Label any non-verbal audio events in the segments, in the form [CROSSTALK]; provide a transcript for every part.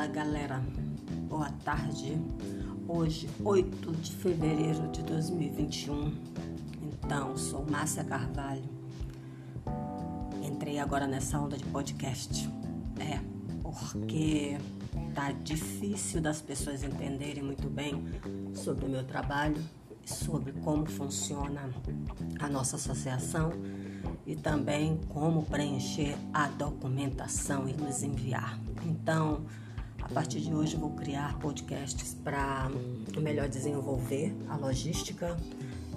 Fala galera, boa tarde. Hoje, 8 de fevereiro de 2021. Então, sou Márcia Carvalho. Entrei agora nessa onda de podcast. É, porque tá difícil das pessoas entenderem muito bem sobre o meu trabalho, sobre como funciona a nossa associação e também como preencher a documentação e nos enviar. Então, partir de hoje, vou criar podcasts para melhor desenvolver a logística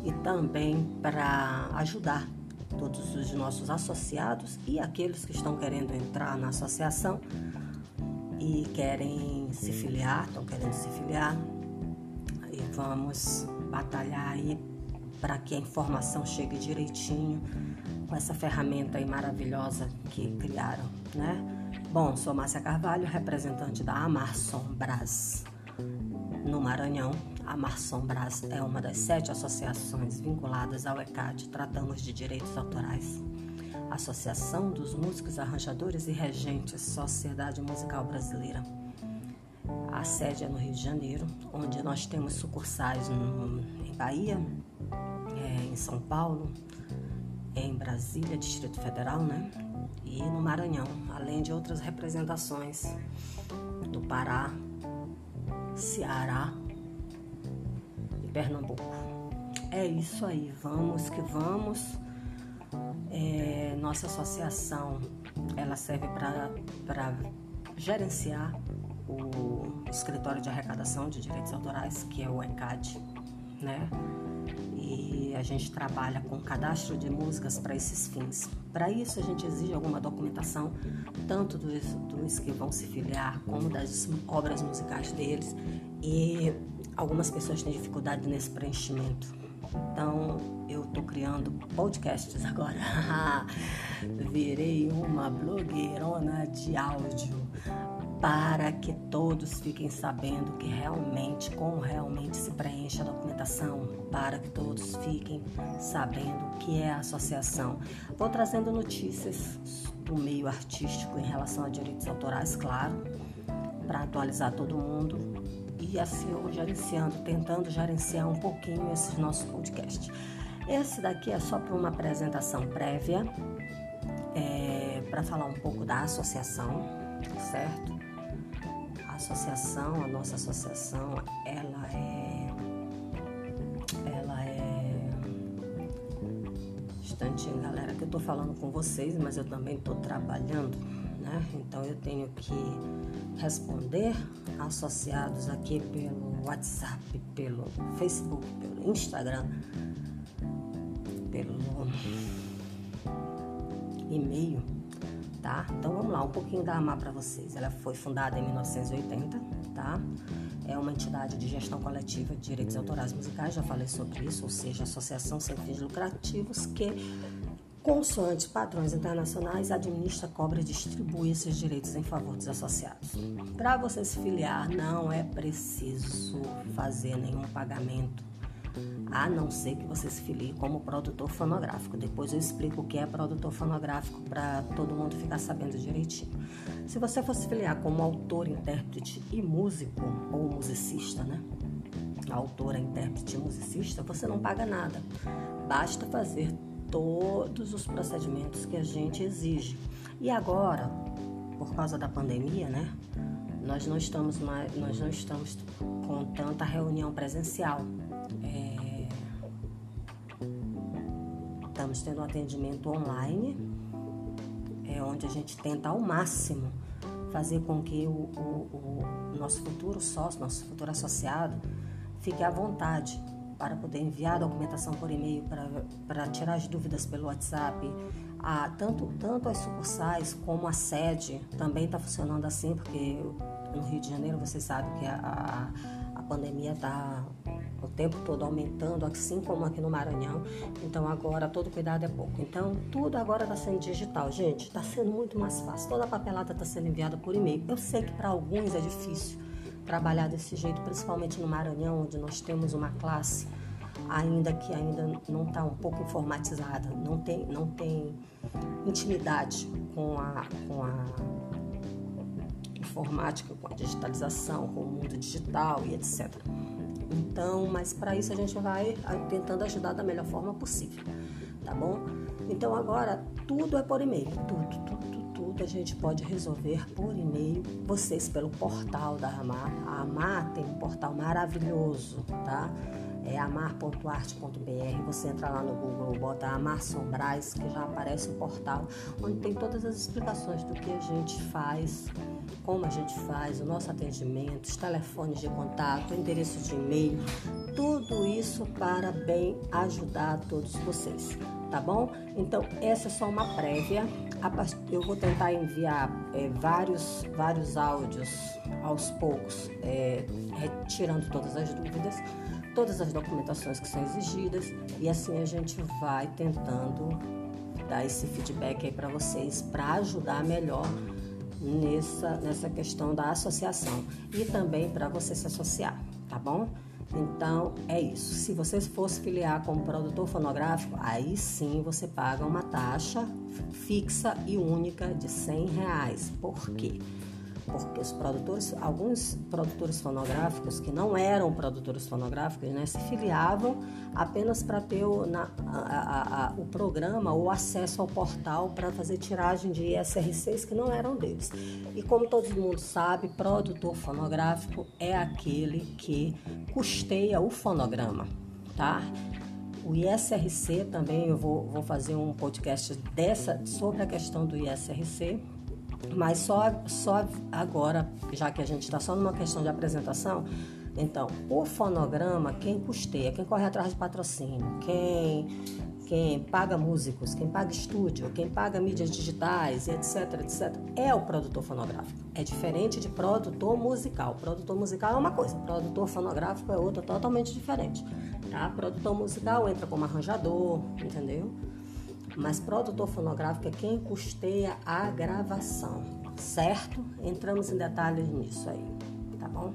e também para ajudar todos os nossos associados e aqueles que estão querendo entrar na associação e querem se filiar, estão querendo se filiar. E vamos batalhar aí para que a informação chegue direitinho com essa ferramenta aí maravilhosa que criaram, né? Bom, sou Márcia Carvalho, representante da Amarson Brás no Maranhão. A Amarson Brás é uma das sete associações vinculadas ao ECAD, tratamos de direitos autorais. Associação dos Músicos Arranjadores e Regentes, Sociedade Musical Brasileira. A sede é no Rio de Janeiro, onde nós temos sucursais no, em Bahia, é, em São Paulo, em Brasília, Distrito Federal, né? E no Maranhão, além de outras representações do Pará, Ceará e Pernambuco. É isso aí, vamos que vamos. É, nossa associação ela serve para gerenciar o escritório de arrecadação de direitos autorais, que é o ECAD, né? E a gente trabalha com cadastro de músicas para esses fins. Para isso, a gente exige alguma documentação, tanto dos, dos que vão se filiar, como das obras musicais deles. E algumas pessoas têm dificuldade nesse preenchimento. Então, eu estou criando podcasts [LAUGHS] agora. Virei uma blogueirona de áudio para que todos fiquem sabendo que realmente, como realmente se preenche a documentação, para que todos fiquem sabendo o que é a associação. Vou trazendo notícias do meio artístico em relação a direitos autorais, claro, para atualizar todo mundo e assim eu gerenciando, tentando gerenciar um pouquinho esse nosso podcast. Esse daqui é só para uma apresentação prévia, é, para falar um pouco da associação, certo? Associação, a nossa associação, ela é. Ela é. Instantinho, galera, que eu tô falando com vocês, mas eu também tô trabalhando, né? Então eu tenho que responder associados aqui pelo WhatsApp, pelo Facebook, pelo Instagram, pelo e-mail tá? Então vamos lá, um pouquinho da AMAR para vocês. Ela foi fundada em 1980, tá? É uma entidade de gestão coletiva de direitos autorais musicais, já falei sobre isso, ou seja, associação sem fins lucrativos que, consoante padrões internacionais, administra, cobra e distribui esses direitos em favor dos associados. Para você se filiar, não é preciso fazer nenhum pagamento a não ser que você se filie como produtor fonográfico. Depois eu explico o que é produtor fonográfico para todo mundo ficar sabendo direitinho. Se você for se filiar como autor, intérprete e músico, ou musicista, né? Autora, intérprete e musicista, você não paga nada. Basta fazer todos os procedimentos que a gente exige. E agora, por causa da pandemia, né? Nós não estamos mais, nós não estamos com tanta reunião presencial. Estamos tendo um atendimento online, é, onde a gente tenta ao máximo fazer com que o, o, o nosso futuro sócio, nosso futuro associado, fique à vontade para poder enviar a documentação por e-mail, para tirar as dúvidas pelo WhatsApp. Ah, tanto, tanto as sucursais como a sede também está funcionando assim, porque no Rio de Janeiro você sabe que a, a, a pandemia está o tempo todo aumentando, assim como aqui no Maranhão. Então agora todo cuidado é pouco. Então tudo agora está sendo digital, gente. Está sendo muito mais fácil. Toda a papelada está sendo enviada por e-mail. Eu sei que para alguns é difícil trabalhar desse jeito, principalmente no Maranhão, onde nós temos uma classe ainda que ainda não está um pouco informatizada, não tem, não tem intimidade com a, com a informática, com a digitalização, com o mundo digital e etc. Então, mas para isso a gente vai tentando ajudar da melhor forma possível, tá bom? Então agora tudo é por e-mail, tudo, tudo, tudo a gente pode resolver por e-mail. Vocês pelo portal da Amar, a Amar tem um portal maravilhoso, tá? é amar.arte.br. Você entra lá no Google, bota Amar Sombrais, que já aparece o portal, onde tem todas as explicações do que a gente faz, como a gente faz, o nosso atendimento, os telefones de contato, o endereço de e-mail, tudo isso para bem ajudar todos vocês, tá bom? Então, essa é só uma prévia. Eu vou tentar enviar é, vários, vários áudios aos poucos, é, retirando todas as dúvidas todas as documentações que são exigidas e assim a gente vai tentando dar esse feedback aí para vocês para ajudar melhor nessa, nessa questão da associação e também para você se associar, tá bom? Então é isso. Se você fosse filiar como produtor fonográfico, aí sim você paga uma taxa fixa e única de 100 reais. Por quê? Porque os produtores, alguns produtores fonográficos que não eram produtores fonográficos, né, se filiavam apenas para ter o, na, a, a, a, o programa ou acesso ao portal para fazer tiragem de ISRCs que não eram deles. E como todo mundo sabe, produtor fonográfico é aquele que custeia o fonograma, tá? O ISRC também, eu vou, vou fazer um podcast dessa, sobre a questão do ISRC, mas só, só agora, já que a gente está só numa questão de apresentação, então, o fonograma, quem custeia, quem corre atrás de patrocínio, quem, quem paga músicos, quem paga estúdio, quem paga mídias digitais, etc, etc, é o produtor fonográfico. É diferente de produtor musical. Produtor musical é uma coisa, produtor fonográfico é outra totalmente diferente. Tá? Produtor musical entra como arranjador, entendeu? Mas produtor fonográfico é quem custeia a gravação, certo? Entramos em detalhes nisso aí, tá bom?